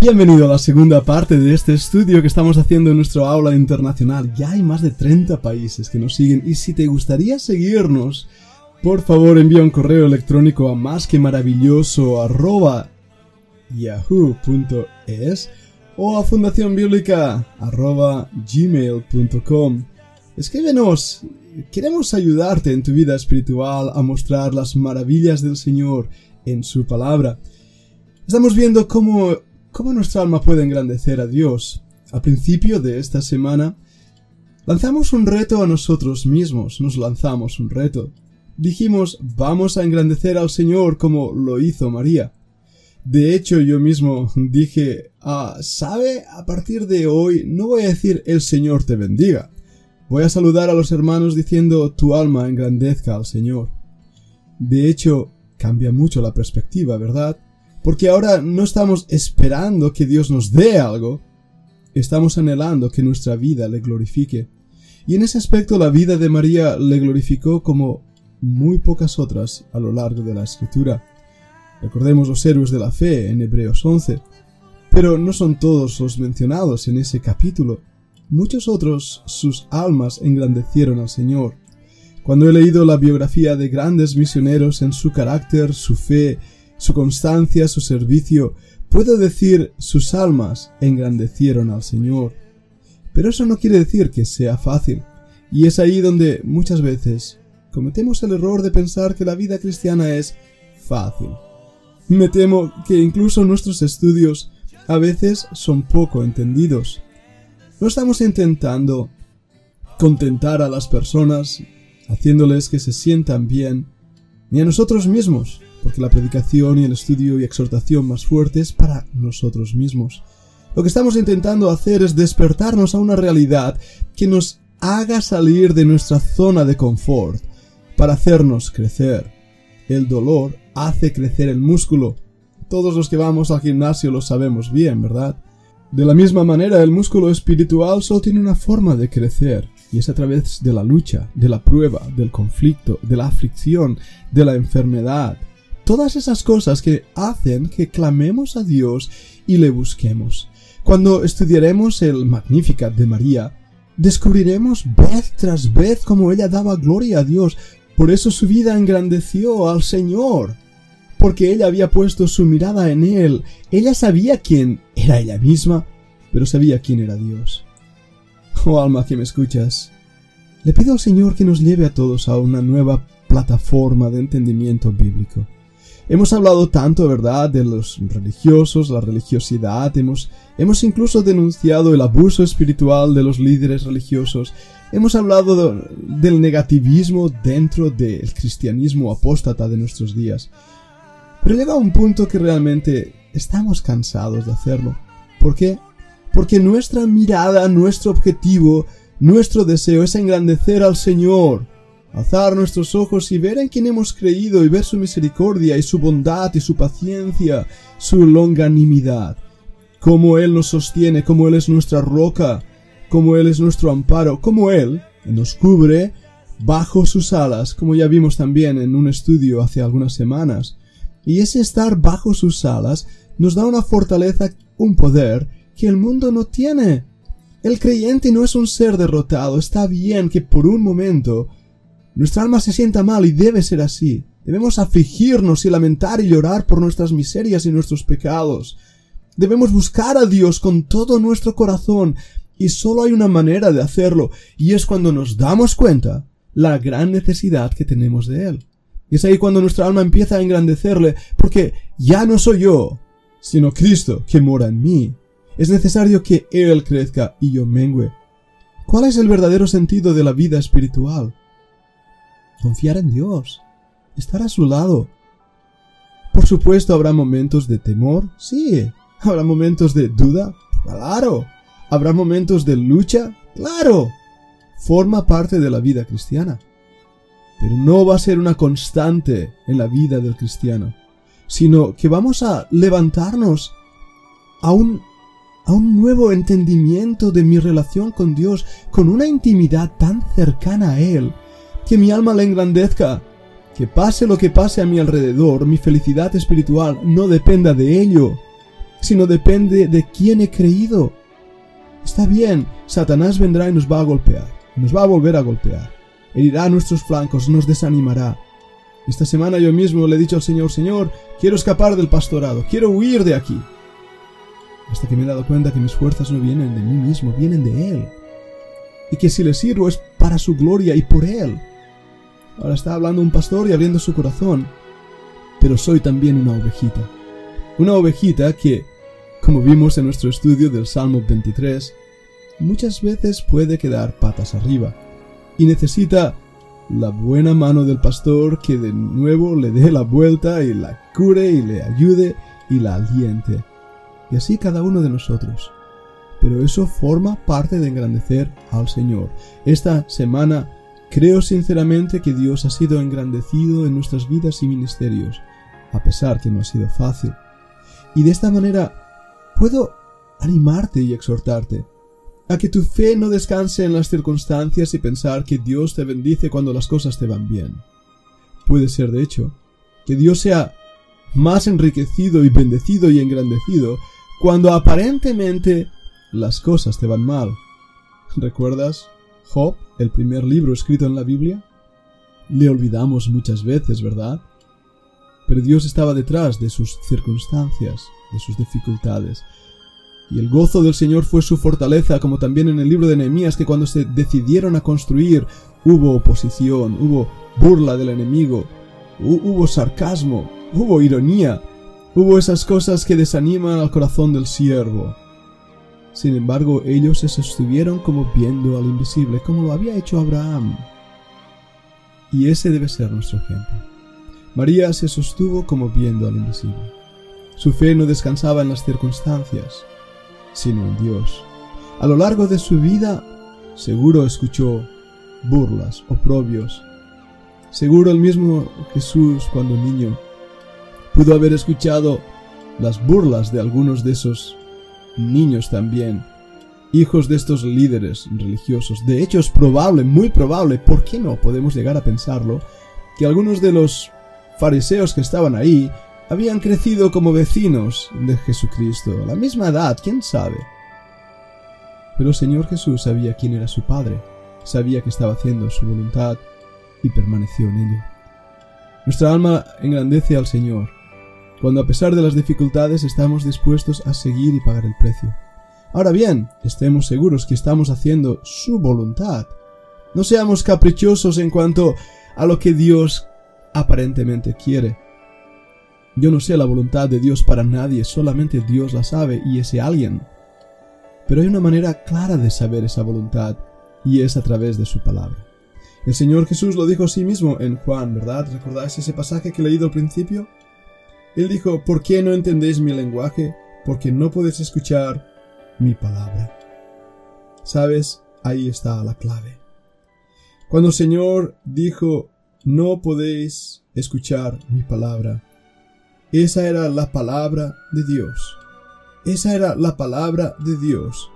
Bienvenido a la segunda parte de este estudio que estamos haciendo en nuestro aula internacional. Ya hay más de 30 países que nos siguen y si te gustaría seguirnos, por favor envía un correo electrónico a más o a fundacionbiblica. Escríbenos, queremos ayudarte en tu vida espiritual a mostrar las maravillas del Señor en su palabra. Estamos viendo cómo, cómo nuestra alma puede engrandecer a Dios. Al principio de esta semana, lanzamos un reto a nosotros mismos, nos lanzamos un reto. Dijimos, vamos a engrandecer al Señor como lo hizo María. De hecho, yo mismo dije, ah, ¿sabe? A partir de hoy no voy a decir el Señor te bendiga. Voy a saludar a los hermanos diciendo tu alma engrandezca al Señor. De hecho, cambia mucho la perspectiva, ¿verdad? Porque ahora no estamos esperando que Dios nos dé algo, estamos anhelando que nuestra vida le glorifique. Y en ese aspecto la vida de María le glorificó como muy pocas otras a lo largo de la escritura. Recordemos los héroes de la fe en Hebreos 11. Pero no son todos los mencionados en ese capítulo. Muchos otros sus almas engrandecieron al Señor. Cuando he leído la biografía de grandes misioneros en su carácter, su fe, su constancia, su servicio, puedo decir sus almas engrandecieron al Señor. Pero eso no quiere decir que sea fácil, y es ahí donde muchas veces cometemos el error de pensar que la vida cristiana es fácil. Me temo que incluso nuestros estudios a veces son poco entendidos. No estamos intentando contentar a las personas, haciéndoles que se sientan bien, ni a nosotros mismos, porque la predicación y el estudio y exhortación más fuerte es para nosotros mismos. Lo que estamos intentando hacer es despertarnos a una realidad que nos haga salir de nuestra zona de confort para hacernos crecer. El dolor hace crecer el músculo. Todos los que vamos al gimnasio lo sabemos bien, ¿verdad? De la misma manera, el músculo espiritual solo tiene una forma de crecer, y es a través de la lucha, de la prueba, del conflicto, de la aflicción, de la enfermedad. Todas esas cosas que hacen que clamemos a Dios y le busquemos. Cuando estudiaremos el Magnificat de María, descubriremos vez tras vez cómo ella daba gloria a Dios, por eso su vida engrandeció al Señor, porque ella había puesto su mirada en Él. Ella sabía quién era ella misma, pero sabía quién era Dios. Oh alma que me escuchas, le pido al Señor que nos lleve a todos a una nueva plataforma de entendimiento bíblico. Hemos hablado tanto, ¿verdad?, de los religiosos, la religiosidad, hemos, hemos incluso denunciado el abuso espiritual de los líderes religiosos, Hemos hablado del negativismo dentro del cristianismo apóstata de nuestros días. Pero llega un punto que realmente estamos cansados de hacerlo. ¿Por qué? Porque nuestra mirada, nuestro objetivo, nuestro deseo es engrandecer al Señor, alzar nuestros ojos y ver en quien hemos creído y ver su misericordia y su bondad y su paciencia, su longanimidad, cómo Él nos sostiene, cómo Él es nuestra roca, como Él es nuestro amparo, como Él nos cubre bajo sus alas, como ya vimos también en un estudio hace algunas semanas. Y ese estar bajo sus alas nos da una fortaleza, un poder que el mundo no tiene. El creyente no es un ser derrotado, está bien que por un momento nuestra alma se sienta mal y debe ser así. Debemos afligirnos y lamentar y llorar por nuestras miserias y nuestros pecados. Debemos buscar a Dios con todo nuestro corazón, y solo hay una manera de hacerlo, y es cuando nos damos cuenta la gran necesidad que tenemos de Él. Y es ahí cuando nuestra alma empieza a engrandecerle, porque ya no soy yo, sino Cristo que mora en mí. Es necesario que Él crezca y yo mengüe. ¿Cuál es el verdadero sentido de la vida espiritual? Confiar en Dios, estar a su lado. Por supuesto habrá momentos de temor, sí. Habrá momentos de duda, claro. ¿Habrá momentos de lucha? Claro. Forma parte de la vida cristiana. Pero no va a ser una constante en la vida del cristiano, sino que vamos a levantarnos a un, a un nuevo entendimiento de mi relación con Dios, con una intimidad tan cercana a Él, que mi alma le engrandezca, que pase lo que pase a mi alrededor, mi felicidad espiritual no dependa de ello, sino depende de quién he creído. Está bien, Satanás vendrá y nos va a golpear, nos va a volver a golpear, herirá nuestros flancos, nos desanimará. Esta semana yo mismo le he dicho al Señor, Señor, quiero escapar del pastorado, quiero huir de aquí. Hasta que me he dado cuenta que mis fuerzas no vienen de mí mismo, vienen de Él. Y que si le sirvo es para su gloria y por Él. Ahora está hablando un pastor y abriendo su corazón. Pero soy también una ovejita. Una ovejita que, como vimos en nuestro estudio del Salmo 23, muchas veces puede quedar patas arriba y necesita la buena mano del pastor que de nuevo le dé la vuelta y la cure y le ayude y la aliente. Y así cada uno de nosotros. Pero eso forma parte de engrandecer al Señor. Esta semana creo sinceramente que Dios ha sido engrandecido en nuestras vidas y ministerios, a pesar que no ha sido fácil. Y de esta manera puedo animarte y exhortarte a que tu fe no descanse en las circunstancias y pensar que Dios te bendice cuando las cosas te van bien. Puede ser, de hecho, que Dios sea más enriquecido y bendecido y engrandecido cuando aparentemente las cosas te van mal. ¿Recuerdas Job, el primer libro escrito en la Biblia? Le olvidamos muchas veces, ¿verdad? Pero Dios estaba detrás de sus circunstancias, de sus dificultades, y el gozo del Señor fue su fortaleza, como también en el libro de Nehemías, que cuando se decidieron a construir hubo oposición, hubo burla del enemigo, hubo sarcasmo, hubo ironía, hubo esas cosas que desaniman al corazón del siervo. Sin embargo, ellos se sostuvieron como viendo al invisible, como lo había hecho Abraham. Y ese debe ser nuestro ejemplo. María se sostuvo como viendo al invisible. Su fe no descansaba en las circunstancias, sino en Dios. A lo largo de su vida, seguro escuchó burlas, oprobios. Seguro el mismo Jesús, cuando niño, pudo haber escuchado las burlas de algunos de esos niños también, hijos de estos líderes religiosos. De hecho, es probable, muy probable, ¿por qué no podemos llegar a pensarlo? Que algunos de los fariseos que estaban ahí habían crecido como vecinos de Jesucristo, a la misma edad, quién sabe. Pero el Señor Jesús sabía quién era su Padre, sabía que estaba haciendo su voluntad y permaneció en ello. Nuestra alma engrandece al Señor, cuando a pesar de las dificultades estamos dispuestos a seguir y pagar el precio. Ahora bien, estemos seguros que estamos haciendo su voluntad. No seamos caprichosos en cuanto a lo que Dios aparentemente quiere. Yo no sé la voluntad de Dios para nadie, solamente Dios la sabe y ese alguien. Pero hay una manera clara de saber esa voluntad y es a través de su palabra. El Señor Jesús lo dijo a sí mismo en Juan, ¿verdad? ¿Recordáis ese pasaje que he leído al principio? Él dijo, ¿por qué no entendéis mi lenguaje? Porque no podéis escuchar mi palabra. ¿Sabes? Ahí está la clave. Cuando el Señor dijo, no podéis escuchar mi palabra, esa era la palabra de Dios. Esa era la palabra de Dios.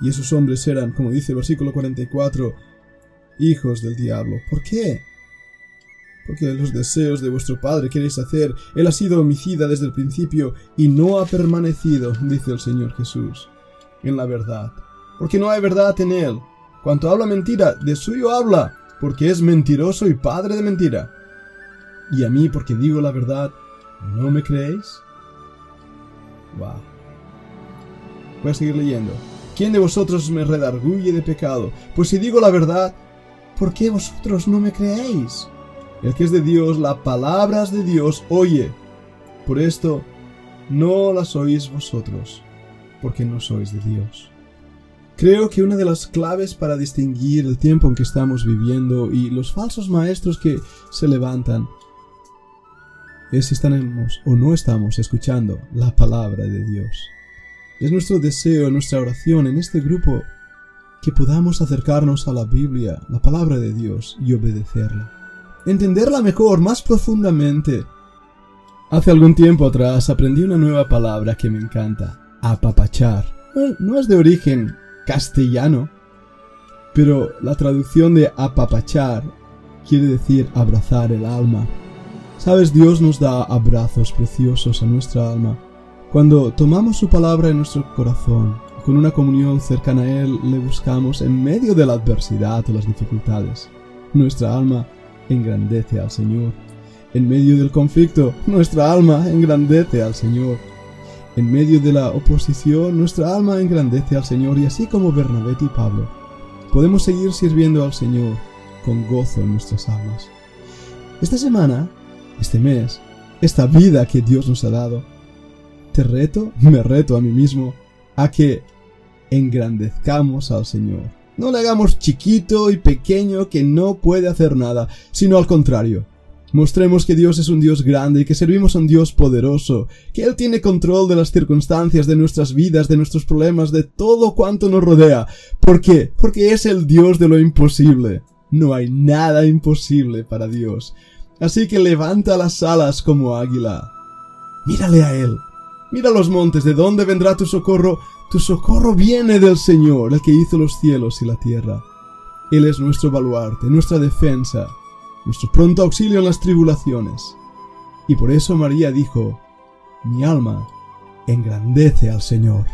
Y esos hombres eran, como dice el versículo 44, hijos del diablo. ¿Por qué? Porque los deseos de vuestro padre queréis hacer. Él ha sido homicida desde el principio y no ha permanecido, dice el Señor Jesús, en la verdad. Porque no hay verdad en él. Cuanto habla mentira, de suyo habla, porque es mentiroso y padre de mentira y a mí porque digo la verdad, ¿no me creéis? Wow. Voy a seguir leyendo. ¿Quién de vosotros me redarguye de pecado? Pues si digo la verdad, ¿por qué vosotros no me creéis? El que es de Dios, las palabras de Dios oye. Por esto, no las oís vosotros, porque no sois de Dios. Creo que una de las claves para distinguir el tiempo en que estamos viviendo y los falsos maestros que se levantan es si estamos o no estamos escuchando la palabra de Dios. Es nuestro deseo, nuestra oración en este grupo que podamos acercarnos a la Biblia, la palabra de Dios, y obedecerla. Entenderla mejor, más profundamente. Hace algún tiempo atrás aprendí una nueva palabra que me encanta, apapachar. No es de origen castellano, pero la traducción de apapachar quiere decir abrazar el alma, Sabes, Dios nos da abrazos preciosos a nuestra alma Cuando tomamos su palabra en nuestro corazón y con una comunión cercana a Él le buscamos en medio de la adversidad o las dificultades, nuestra alma engrandece al Señor. En medio del conflicto, nuestra alma engrandece al Señor. En medio de la oposición, nuestra alma engrandece al Señor y así como Bernabé y Pablo, podemos seguir sirviendo al Señor con gozo en nuestras almas. Esta semana, este mes, esta vida que Dios nos ha dado, te reto, me reto a mí mismo, a que engrandezcamos al Señor. No le hagamos chiquito y pequeño que no puede hacer nada, sino al contrario. Mostremos que Dios es un Dios grande y que servimos a un Dios poderoso, que Él tiene control de las circunstancias, de nuestras vidas, de nuestros problemas, de todo cuanto nos rodea. ¿Por qué? Porque es el Dios de lo imposible. No hay nada imposible para Dios. Así que levanta las alas como águila. Mírale a Él. Mira los montes, ¿de dónde vendrá tu socorro? Tu socorro viene del Señor, el que hizo los cielos y la tierra. Él es nuestro baluarte, nuestra defensa, nuestro pronto auxilio en las tribulaciones. Y por eso María dijo, mi alma engrandece al Señor.